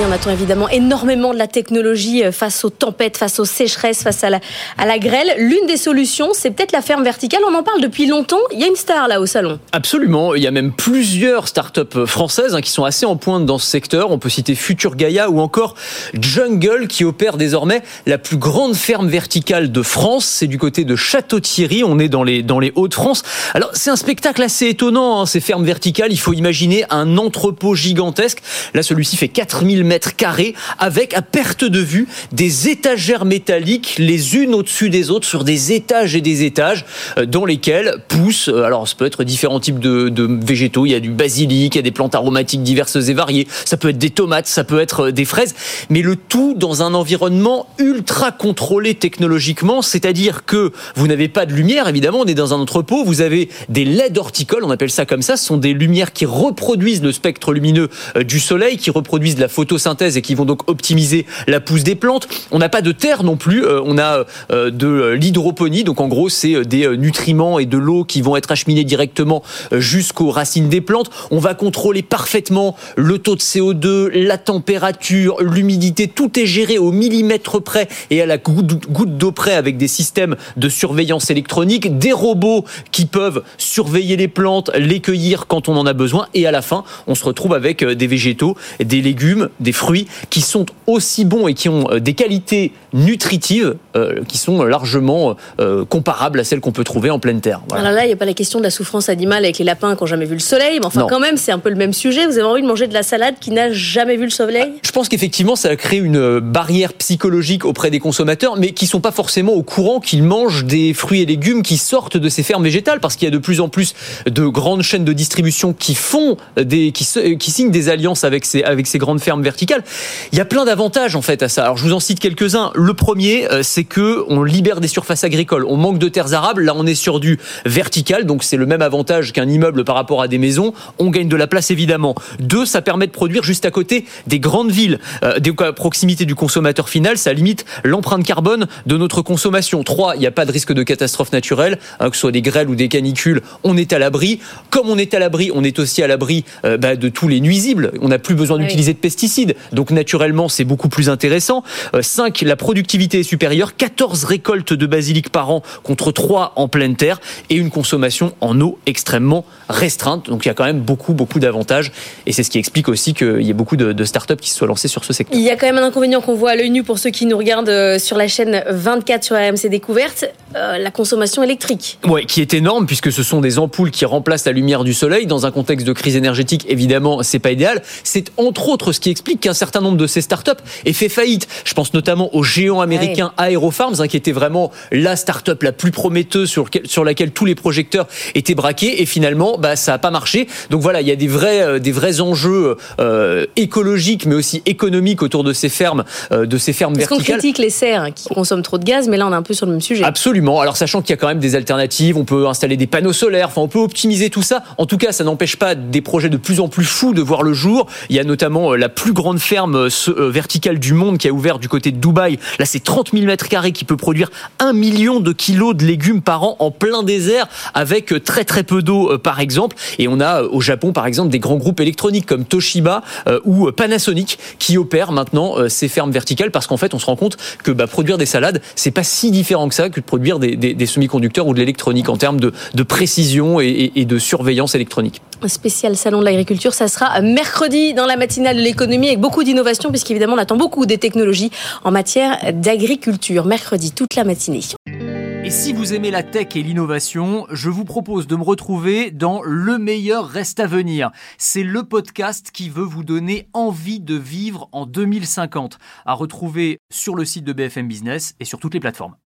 On attend évidemment énormément de la technologie euh, face aux tempêtes, face aux sécheresses, face à la, grêle. L'une des solutions, c'est peut-être la ferme verticale. On en parle depuis longtemps. Il y a une star là au salon. Absolument. Il y a même plusieurs startups françaises hein, qui sont assez en pointe dans ce secteur. On peut citer Future Gaia ou encore Jungle qui opère désormais la plus grande ferme verticale de France. C'est du côté de Château-Thierry. On est dans les, dans les Hauts-de-France. Alors, c'est un spectacle assez étonnant, hein, ces fermes verticales. Il faut imaginer un entrepôt gigantesque. Là, celui-ci fait 4000 mètres carrés avec à perte de vue des étagères métalliques les unes au-dessus des autres sur des étages et des étages euh, dans lesquels poussent, euh, alors ça peut être différents types de, végétaux, il y a du basilic, il y a des plantes aromatiques diverses et variées, ça peut être des tomates, ça peut être euh, des fraises, mais le tout dans un environnement ultra contrôlé technologiquement, c'est-à-dire que vous n'avez pas de lumière, évidemment, on est dans un entrepôt, vous avez des LED horticoles, on appelle ça comme ça, ce sont des lumières qui reproduisent le spectre lumineux du soleil, qui reproduisent la photosynthèse et qui vont donc optimiser la pousse des plantes. On n'a pas de terre non plus, euh, on a euh, de l'hydroponie, donc en gros c'est euh, des nutriments et de l'eau qui vont être acheminés directement jusqu'aux racines des plantes. On va contrôler parfaitement le taux de CO2, la température, l'humidité, tout est géré au millimètre près et à la goutte d'eau près avec des systèmes de surveillance électronique, des robots qui peuvent surveiller les plantes, les cueillir quand on en a besoin et à la fin on se retrouve avec des végétaux, des légumes, des fruits qui sont aussi bons et qui ont euh, des qualités nutritives euh, qui sont largement euh, comparables à celles qu'on peut trouver en pleine terre. Voilà. Alors là, il n'y a pas la question de la souffrance animale avec les lapins qui n'ont jamais vu le soleil, mais enfin Non. quand même, c'est un peu le même sujet. Vous avez envie de manger de la salade qui n'a jamais vu le soleil? Je pense qu'effectivement, ça a créé une barrière psychologique auprès des consommateurs, mais qui sont pas forcément au courant qu'ils mangent des fruits et légumes qui sortent de ces fermes végétales, parce qu'il y a de plus en plus de grandes chaînes de distribution qui font des, qui, qui signent des alliances avec ces, avec ces grandes fermes verticales. Il y a plein d'avantages en fait à ça. Alors je vous en cite quelques-uns. Le premier, euh, c'est que on libère des surfaces agricoles. On manque de terres arables. Là, on est sur du vertical, donc c'est le même avantage qu'un immeuble par rapport à des maisons. On gagne de la place évidemment. Deux, ça permet de produire juste à côté des grandes villes, euh, donc à proximité du consommateur final. Ça limite l'empreinte carbone de notre consommation. Trois, il n'y a pas de risque de catastrophe naturelle, hein, que ce soit des grêles ou des canicules. On est à l'abri. Comme on est à l'abri, on est aussi à l'abri euh, bah, de tous les nuisibles. On n'a plus besoin Oui. d'utiliser de pesticides. Donc naturellement, c'est beaucoup plus intéressant. 5, la productivité supérieure. 14 récoltes de basilic par an contre 3 en pleine terre. Et une consommation en eau extrêmement restreinte. Donc il y a quand même beaucoup, beaucoup d'avantages. Et c'est ce qui explique aussi qu'il y ait beaucoup de, de startups qui se soient lancées sur ce secteur. Il y a quand même un inconvénient qu'on voit à l'œil nu pour ceux qui nous regardent euh, sur la chaîne 24 sur RMC Découverte, euh, la consommation électrique. Ouais, qui est énorme puisque ce sont des ampoules qui remplacent la lumière du soleil dans un contexte de crise énergétique. Évidemment, c'est pas idéal. C'est entre autres ce qui explique qu'un certain nombre de ces startups aient fait faillite. Je pense notamment au géant américain Aerofarms, hein, qui était vraiment la startup la plus prometteuse sur, lequel- sur laquelle tous les projecteurs étaient braqués. Et finalement, bah, ça a pas marché. Donc voilà, il y a des vrais, euh, des vrais enjeux euh, écologiques, mais aussi économiques autour de ces fermes, de ces fermes Parce qu'on verticales. critique les serres hein, qui consomment trop de gaz, mais là on est un peu sur le même sujet. Absolument. Alors sachant qu'il y a quand même des alternatives, on peut installer des panneaux solaires, enfin on peut optimiser tout ça. En tout cas, ça n'empêche pas des projets de plus en plus fous de voir le jour. Il y a notamment euh, la plus grande ferme euh, euh, verticale du monde qui a ouvert du côté de Dubaï. Là, c'est 30 000 mètres carrés qui peut produire un million de kilos de légumes par an en plein désert avec très très peu d'eau par exemple. Et on a au Japon par exemple des grands groupes électroniques comme Toshiba ou Panasonic qui opèrent maintenant ces fermes verticales parce qu'en fait on se rend compte que bah, produire des salades c'est pas si différent que ça que de produire des, des- des semi-conducteurs ou de l'électronique en termes de, de précision et- de surveillance électronique. Un spécial salon de l'agriculture, ça sera mercredi dans la matinale de l'économie avec beaucoup d'innovation puisqu'évidemment on attend beaucoup des technologies en matière d'agriculture. Mercredi, toute la matinée. Et si vous aimez la tech et l'innovation, je vous propose de me retrouver dans Le meilleur reste à venir. C'est le podcast qui veut vous donner envie de vivre en 2050, à retrouver sur le site de BFM Business et sur toutes les plateformes.